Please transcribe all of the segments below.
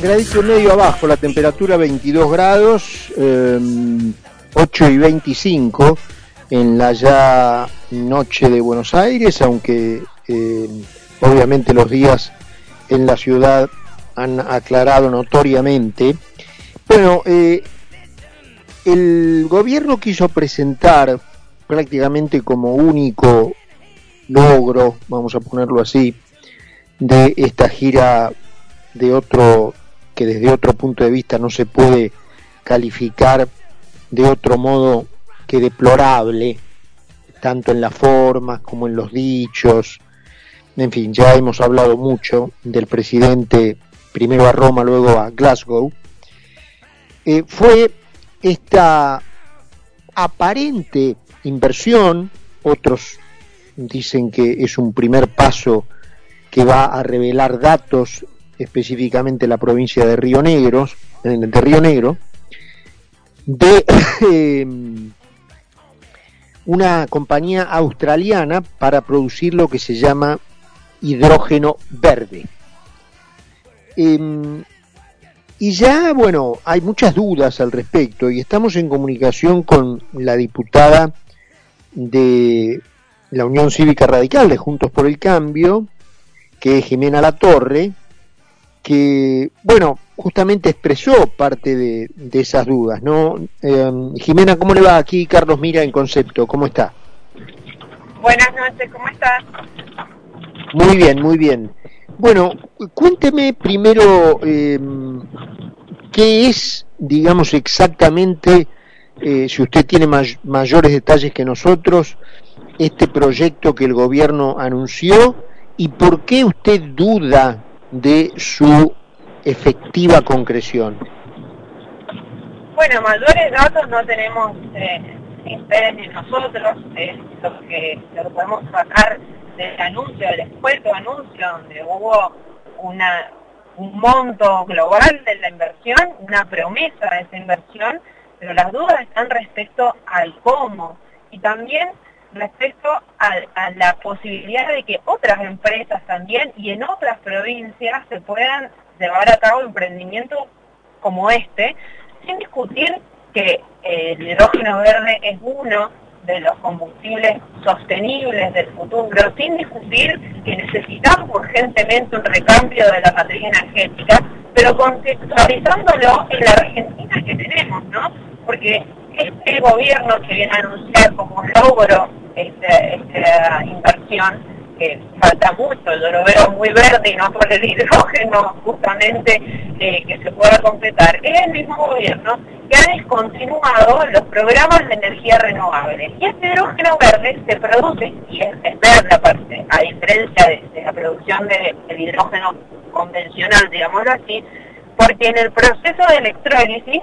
gradito medio abajo, la temperatura 22 grados, 8 y 25 en la ya noche de Buenos Aires, aunque obviamente los días en la ciudad han aclarado notoriamente. Bueno, eh, el gobierno quiso presentar prácticamente como único logro, vamos a ponerlo así, de esta gira de otro que desde otro punto de vista no se puede calificar de otro modo que deplorable, tanto en las formas como en los dichos. En fin, ya hemos hablado mucho del presidente, primero a Roma, luego a Glasgow. Eh, fue esta aparente inversión, otros dicen que es un primer paso que va a revelar datos específicamente la provincia de Río Negro, de Río Negro, de em, una compañía australiana para producir lo que se llama hidrógeno verde. Em, y ya, bueno, hay muchas dudas al respecto y estamos en comunicación con la diputada de la Unión Cívica Radical de Juntos por el Cambio, que es Jimena Latorre, que, bueno, justamente expresó parte de, esas dudas, ¿no? Em, Jimena, ¿cómo le va aquí? Carlos Mira en Concepto, ¿cómo está? Buenas noches, ¿cómo estás? Muy bien, muy bien. Bueno, cuénteme primero em, qué es, digamos, exactamente, eh, si usted tiene mayores detalles que nosotros, este proyecto que el gobierno anunció y por qué usted duda de su efectiva concreción. Bueno, mayores datos no tenemos eh, ni nosotros, lo, que, lo podemos sacar del anuncio, del expuesto anuncio, donde hubo una, un monto global de la inversión, una promesa de esa inversión, pero las dudas están respecto al cómo y también respecto a, la posibilidad de que otras empresas también y en otras provincias se puedan llevar a cabo emprendimientos como este, sin discutir que el hidrógeno verde es uno de los combustibles sostenibles del futuro, sin discutir que necesitamos urgentemente un recambio de la matriz energética, pero contextualizándolo en la Argentina que tenemos, ¿no? Porque este gobierno que viene a anunciar como logro esta, inversión, que falta mucho, yo lo veo muy verde y no por el hidrógeno justamente eh, que se pueda completar, es el mismo gobierno que ha descontinuado los programas de energía renovable. Y este hidrógeno verde se produce, y es, verde aparte, a diferencia de, la producción del hidrógeno convencional, digámoslo así, porque en el proceso de electrólisis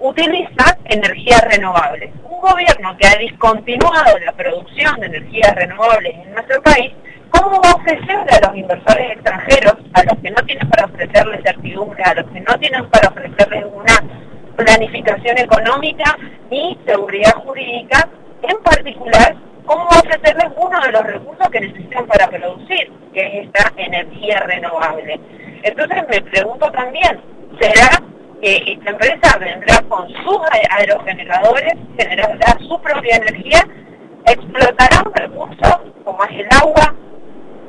utiliza energías renovables. Un gobierno que ha discontinuado la producción de energías renovables en nuestro país, ¿cómo va a ofrecerle a los inversores extranjeros, a los que no tienen para ofrecerles certidumbre, a los que no tienen para ofrecerles una planificación económica ni seguridad jurídica, en particular, cómo va a ofrecerles uno de los recursos que necesitan para producir, que es esta energía renovable? Entonces me pregunto también, ¿será que esta empresa vendrá con sus aerogeneradores, generará su propia energía, explotará un recurso como es el agua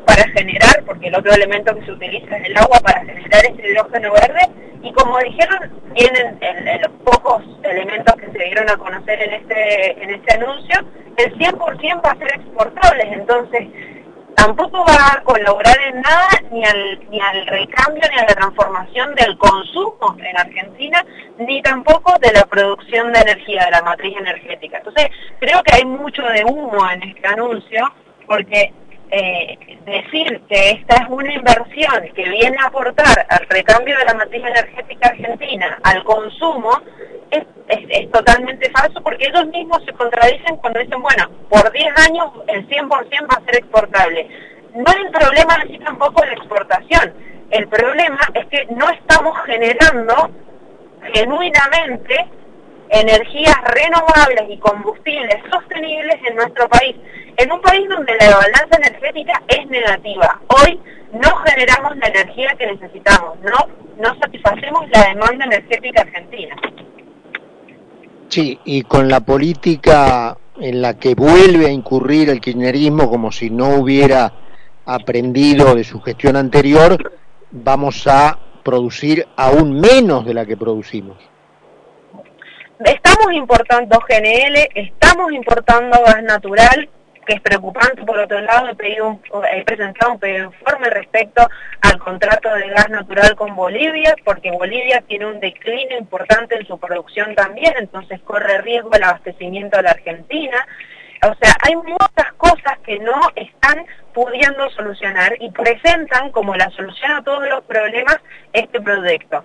para generar, porque el otro elemento que se utiliza es el agua para generar este hidrógeno verde, y como dijeron, vienen los pocos elementos que se dieron a conocer en este, en este anuncio, el 100% va a ser exportable, entonces tampoco va a colaborar en nada ni al, ni al recambio ni a la transformación del consumo en Argentina, ni tampoco de la producción de energía, de la matriz energética. Entonces, creo que hay mucho de humo en este anuncio, porque eh, decir que esta es una inversión que viene a aportar al recambio de la matriz energética argentina, al consumo, es, es, totalmente falso porque ellos mismos se contradicen cuando dicen, bueno, por 10 años el 100% va a ser exportable. No es el problema así tampoco la exportación. El problema es que no estamos generando genuinamente energías renovables y combustibles sostenibles en nuestro país, en un país donde la balanza energética es negativa. Hoy no generamos la energía que necesitamos, no, no satisfacemos la demanda energética argentina. Sí, y con la política en la que vuelve a incurrir el kirchnerismo como si no hubiera aprendido de su gestión anterior, vamos a producir aún menos de la que producimos. Estamos importando GNL, estamos importando gas natural, que es preocupante. Por otro lado, he, pedido he presentado un pedido informe respecto al contrato de gas natural con Bolivia, porque Bolivia tiene un declino importante en su producción también, entonces corre riesgo el abastecimiento de la Argentina. O sea, hay muchas cosas que no están pudiendo solucionar y presentan como la solución a todos los problemas este proyecto.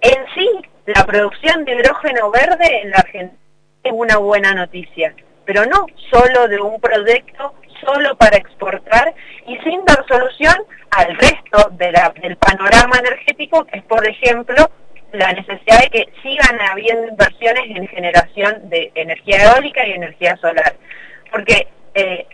En sí, la producción de hidrógeno verde en la Argentina es una buena noticia pero no solo de un proyecto solo para exportar y sin dar solución al resto del panorama energético, que es, por ejemplo, la necesidad de que sigan habiendo inversiones en generación de energía eólica y energía solar. Porque eh,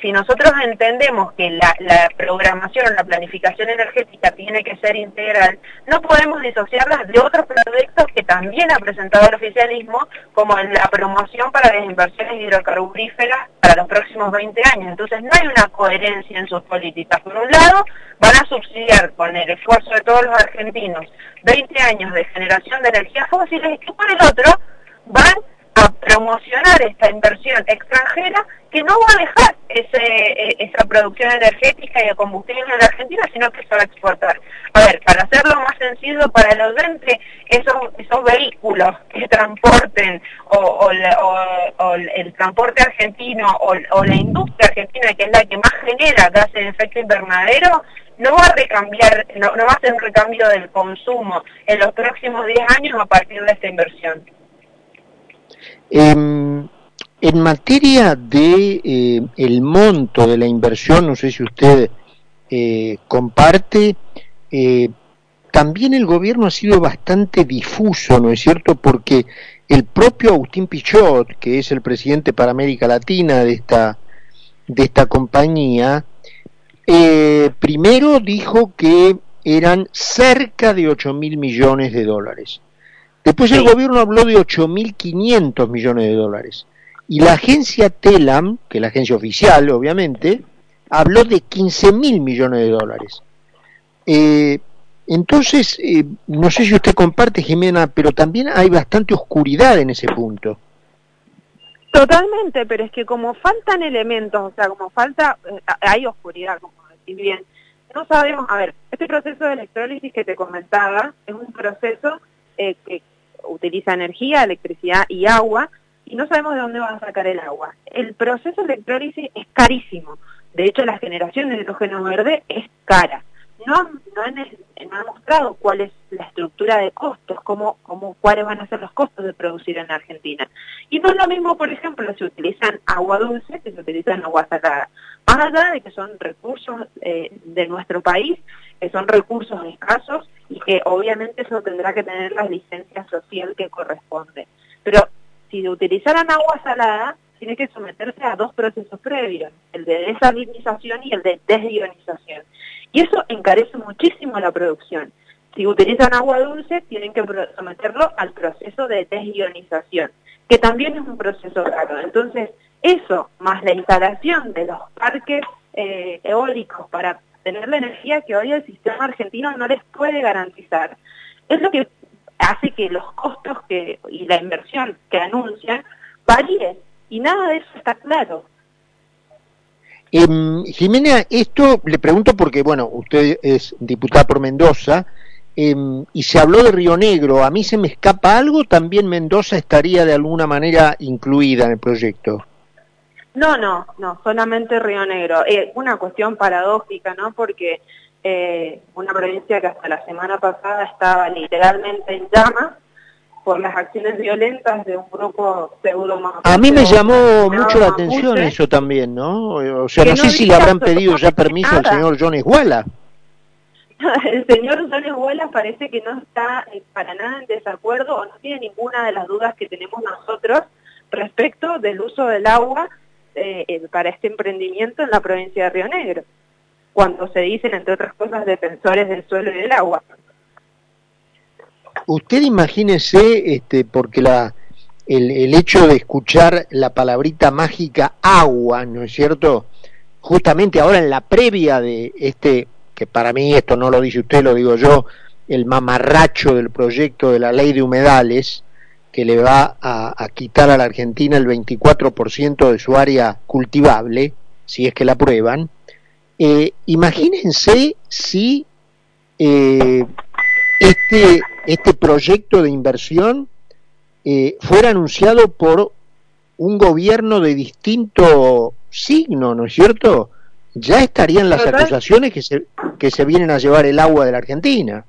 si, nosotros entendemos que la, programación o la planificación energética tiene que ser integral, no podemos disociarlas de otros proyectos que también ha presentado el oficialismo, como la promoción para las inversiones hidrocarburíferas para los próximos 20 años. Entonces no hay una coherencia en sus políticas. Por un lado, van a subsidiar con el esfuerzo de todos los argentinos 20 años de generación de energías fósiles y por el otro van promocionar esta inversión extranjera que no va a dejar ese, e, esa producción energética y de combustible en Argentina, sino que se va a exportar. A ver, para hacerlo más sencillo para el oyente, esos, esos vehículos que transporten o, el transporte argentino o, la industria argentina, que es la que más genera gases de efecto invernadero, no va a recambiar, no, no va a ser un recambio del consumo en los próximos 10 años a partir de esta inversión. Em, en materia de eh, el monto de la inversión, no sé si usted eh, comparte, eh, también el gobierno ha sido bastante difuso, ¿no es cierto? Porque el propio Agustín Pichot, que es el presidente para América Latina de esta, de esta compañía, primero dijo que eran cerca de 8 mil millones de dólares. Después el gobierno habló de 8.500 millones de dólares. Y la agencia TELAM, que es la agencia oficial, obviamente, habló de 15.000 millones de dólares. Eh, entonces, eh, no sé si usted comparte, Jimena, pero también hay bastante oscuridad en ese punto. Totalmente, pero es que como faltan elementos, o sea, como falta, eh, hay oscuridad, como decís bien. No sabemos, a ver, este proceso de electrólisis que te comentaba es un proceso que utiliza energía, electricidad y agua, y no sabemos de dónde van a sacar el agua. El proceso de electrólisis es carísimo. De hecho, la generación de hidrógeno verde es cara. No, no, han, mostrado cuál es la estructura de costos, cómo, cómo, cuáles van a ser los costos de producir en Argentina. Y no es lo mismo, por ejemplo, si utilizan agua dulce que si utilizan agua salada. Más allá de que son recursos eh, de nuestro país, que son recursos escasos y que obviamente eso tendrá que tener la licencia social que corresponde. Pero si utilizaran agua salada, tiene que someterse a dos procesos previos, el de desalinización y el de desionización. Y eso encarece muchísimo la producción. Si utilizan agua dulce, tienen que someterlo al proceso de desionización, que también es un proceso raro. Entonces, eso, más la instalación de los parques eh, eólicos para tener la energía que hoy el sistema argentino no les puede garantizar, es lo que hace que los costos que, y la inversión que anuncian varíen. Y nada de eso está claro. Eh, Jimena, esto le pregunto porque, bueno, usted es diputada por Mendoza em, y se habló de Río Negro. ¿A mí se me escapa algo? ¿También Mendoza estaría de alguna manera incluida en el proyecto? No, no, no, solamente Río Negro. Eh, una cuestión paradójica, ¿no? Porque eh, una provincia que hasta la semana pasada estaba literalmente en llamas por las acciones violentas de un grupo pseudo A mí me llamó mucho la atención eso también, ¿no? O sea, no, sé si le habrán pedido ya permiso al señor John Esguala. El señor John Esguala parece que no está eh, para nada en desacuerdo o no tiene ninguna de las dudas que tenemos nosotros respecto del uso del agua eh, para este emprendimiento en la provincia de Río Negro. cuando se dicen, entre otras cosas, defensores del suelo y del agua. Usted imagínese, este, porque la, el, el hecho de escuchar la palabrita mágica agua, ¿no es cierto? Justamente ahora en la previa de este, que para mí esto no lo dice usted, lo digo yo, el mamarracho del proyecto de la ley de humedales, que le va a, quitar a la Argentina el 24% de su área cultivable, si es que la aprueban. Eh, imagínense si eh, este, este proyecto de inversión eh, fuera anunciado por un gobierno de distinto signo, ¿no es cierto? Ya estarían las acusaciones que se, que se vienen a llevar el agua de la Argentina.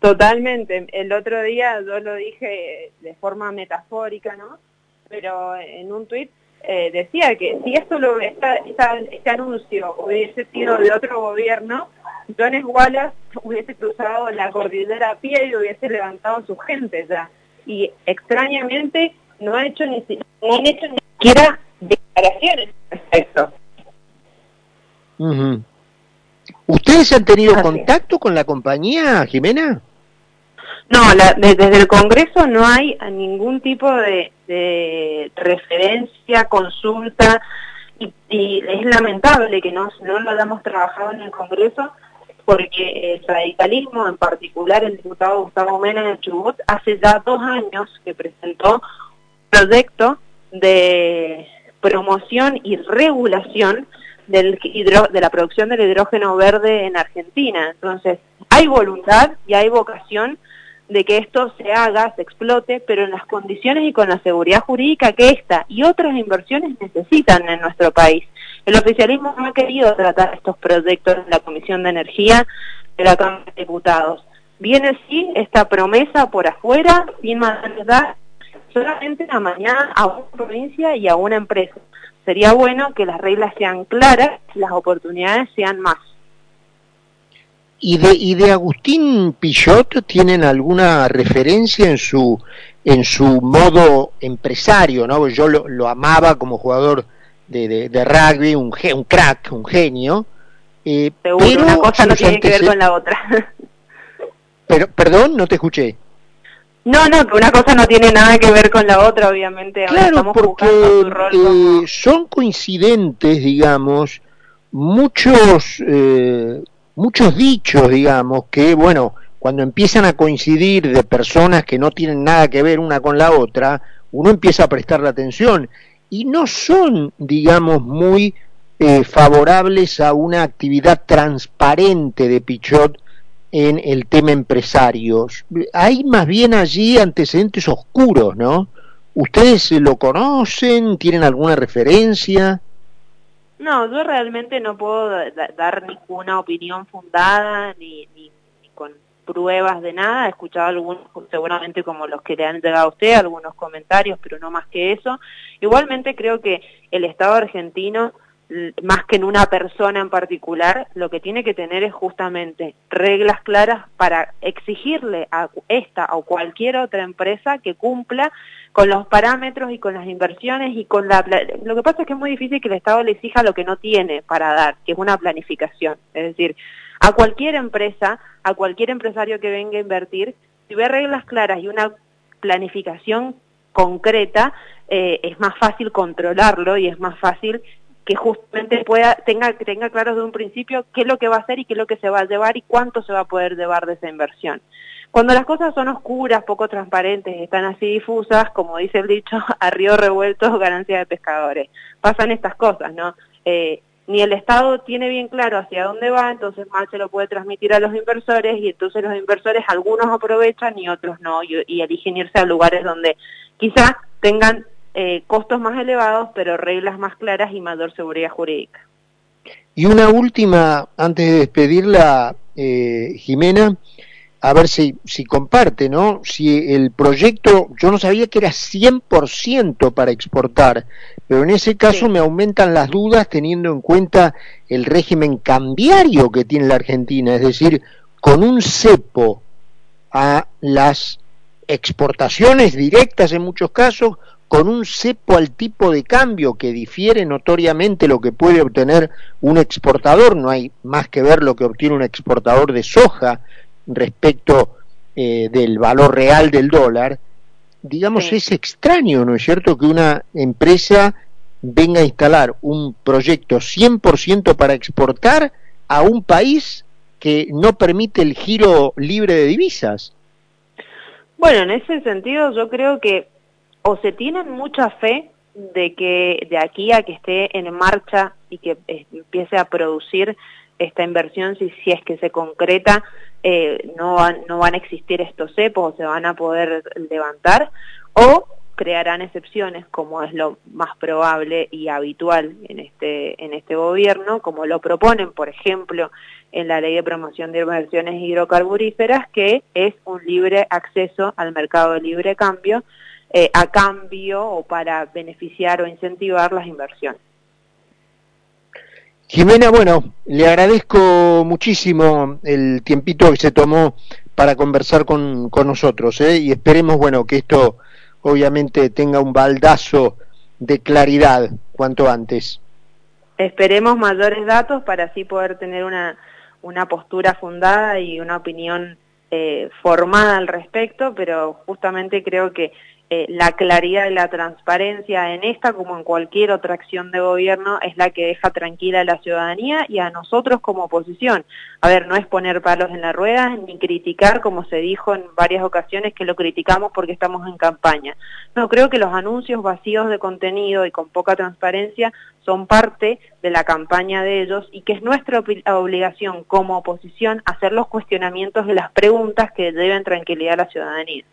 Totalmente. El otro día yo lo dije de forma metafórica, ¿no? Pero en un tuit eh, decía que si esto lo, esta, este anuncio hubiese sido de otro gobierno, Jones Wallace hubiese cruzado la cordillera a pie y hubiese levantado a su gente ya. Y extrañamente no ha hecho ni, no han hecho ni siquiera declaraciones respecto. ¿Ustedes han tenido contacto con la compañía, Jimena? No, desde el Congreso no hay ningún tipo de, referencia, consulta, y, es lamentable que no, no lo hayamos trabajado en el Congreso, porque el radicalismo, en particular el diputado Gustavo Mena de Chubut, hace ya dos años que presentó un proyecto de promoción y regulación del de la producción del hidrógeno verde en Argentina. Entonces, hay voluntad y hay vocación de que esto se haga, se explote, pero en las condiciones y con la seguridad jurídica que esta y otras inversiones necesitan en nuestro país. El oficialismo no ha querido tratar estos proyectos en la Comisión de Energía de la Cámara de Diputados. Viene sí esta promesa por afuera, sin dar solamente a mañana a una provincia y a una empresa. Sería bueno que las reglas sean claras las oportunidades sean más. ¿Y de, y de Agustín Pichot tienen alguna referencia en su, en su modo empresario? ¿no? Yo lo, lo amaba como jugador de, de, rugby, un, un crack, un genio. Eh, pero una cosa no tiene que ver con la otra. pero, perdón, no te escuché. No, no, que una cosa no tiene nada que ver con la otra, obviamente. Claro, porque eh, son coincidentes, digamos, muchos eh, muchos dichos, digamos, que, bueno, cuando empiezan a coincidir de personas que no tienen nada que ver una con la otra, uno empieza a prestar la atención y no son, digamos, muy eh, favorables a una actividad transparente de Pichot en el tema empresarios. Hay más bien allí antecedentes oscuros, ¿no? ¿Ustedes lo conocen? ¿Tienen alguna referencia? No, yo realmente no puedo dar ninguna opinión fundada ni, ni, con pruebas de nada. He escuchado algunos, seguramente como los que le han llegado a usted, algunos comentarios, pero no más que eso. Igualmente creo que el Estado argentino más que en una persona en particular, lo que tiene que tener es justamente reglas claras para exigirle a esta o cualquier otra empresa que cumpla con los parámetros y con las inversiones y con la... Lo que pasa es que es muy difícil que el Estado le exija lo que no tiene para dar, que es una planificación. Es decir, a cualquier empresa, a cualquier empresario que venga a invertir, si ve reglas claras y una planificación concreta, eh, es más fácil controlarlo y es más fácil que justamente pueda tenga tenga claro de un principio qué es lo que va a hacer y qué es lo que se va a llevar y cuánto se va a poder llevar de esa inversión. Cuando las cosas son oscuras, poco transparentes, están así difusas, como dice el dicho, a río revuelto, ganancia de pescadores. Pasan estas cosas, ¿no? Eh, ni el Estado tiene bien claro hacia dónde va, entonces mal se lo puede transmitir a los inversores y entonces los inversores algunos aprovechan y otros no y, y eligen irse a lugares donde quizás tengan eh, costos más elevados, pero reglas más claras y mayor seguridad jurídica. Y una última, antes de despedirla, eh, Jimena, a ver si, si comparte, ¿no? Si el proyecto, yo no sabía que era 100% para exportar, pero en ese caso me aumentan las dudas teniendo en cuenta el régimen cambiario que tiene la Argentina, es decir, con un cepo a las exportaciones directas en muchos casos, con un cepo al tipo de cambio que difiere notoriamente lo que puede obtener un exportador, no hay más que ver lo que obtiene un exportador de soja respecto eh, del valor real del dólar, digamos, es extraño, ¿no es cierto?, que una empresa venga a instalar un proyecto 100% para exportar a un país que no permite el giro libre de divisas. Bueno, en ese sentido yo creo que o se tienen mucha fe de que de aquí a que esté en marcha y que eh, empiece a producir esta inversión, si, es que se concreta, eh, no, van, no van a existir estos cepos o se van a poder levantar, o crearán excepciones, como es lo más probable y habitual en este, en este gobierno, como lo proponen, por ejemplo, en la Ley de Promoción de Inversiones Hidrocarburíferas, que es un libre acceso al mercado de libre cambio, eh, a cambio o para beneficiar o incentivar las inversiones. Jimena, bueno, le agradezco muchísimo el tiempito que se tomó para conversar con, con nosotros ¿eh? y esperemos, bueno, que esto obviamente tenga un baldazo de claridad cuanto antes. Esperemos mayores datos para así poder tener una, una postura fundada y una opinión eh, formada al respecto, pero justamente creo que eh, la claridad y la transparencia en esta, como en cualquier otra acción de gobierno, es la que deja tranquila a la ciudadanía y a nosotros como oposición. A ver, no es poner palos en la rueda ni criticar, como se dijo en varias ocasiones, que lo criticamos porque estamos en campaña. No, creo que los anuncios vacíos de contenido y con poca transparencia son parte de la campaña de ellos y que es nuestra obligación como oposición hacer los cuestionamientos de las preguntas que deben tranquilidad a la ciudadanía.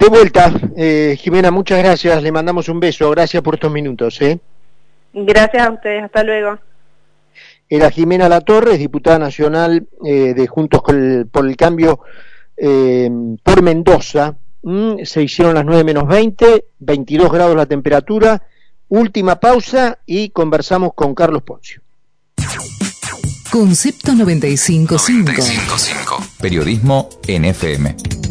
De vuelta, eh, Jimena, muchas gracias. Le mandamos un beso. Gracias por estos minutos. ¿eh? Gracias a ustedes. Hasta luego. Era Jimena Latorre, diputada nacional eh, de Juntos por el Cambio por Mendoza. Mm, se hicieron las 9 menos 20, 22 grados la temperatura. Última pausa y conversamos con Carlos Poncio. Concepto 955. 955. Periodismo NFM.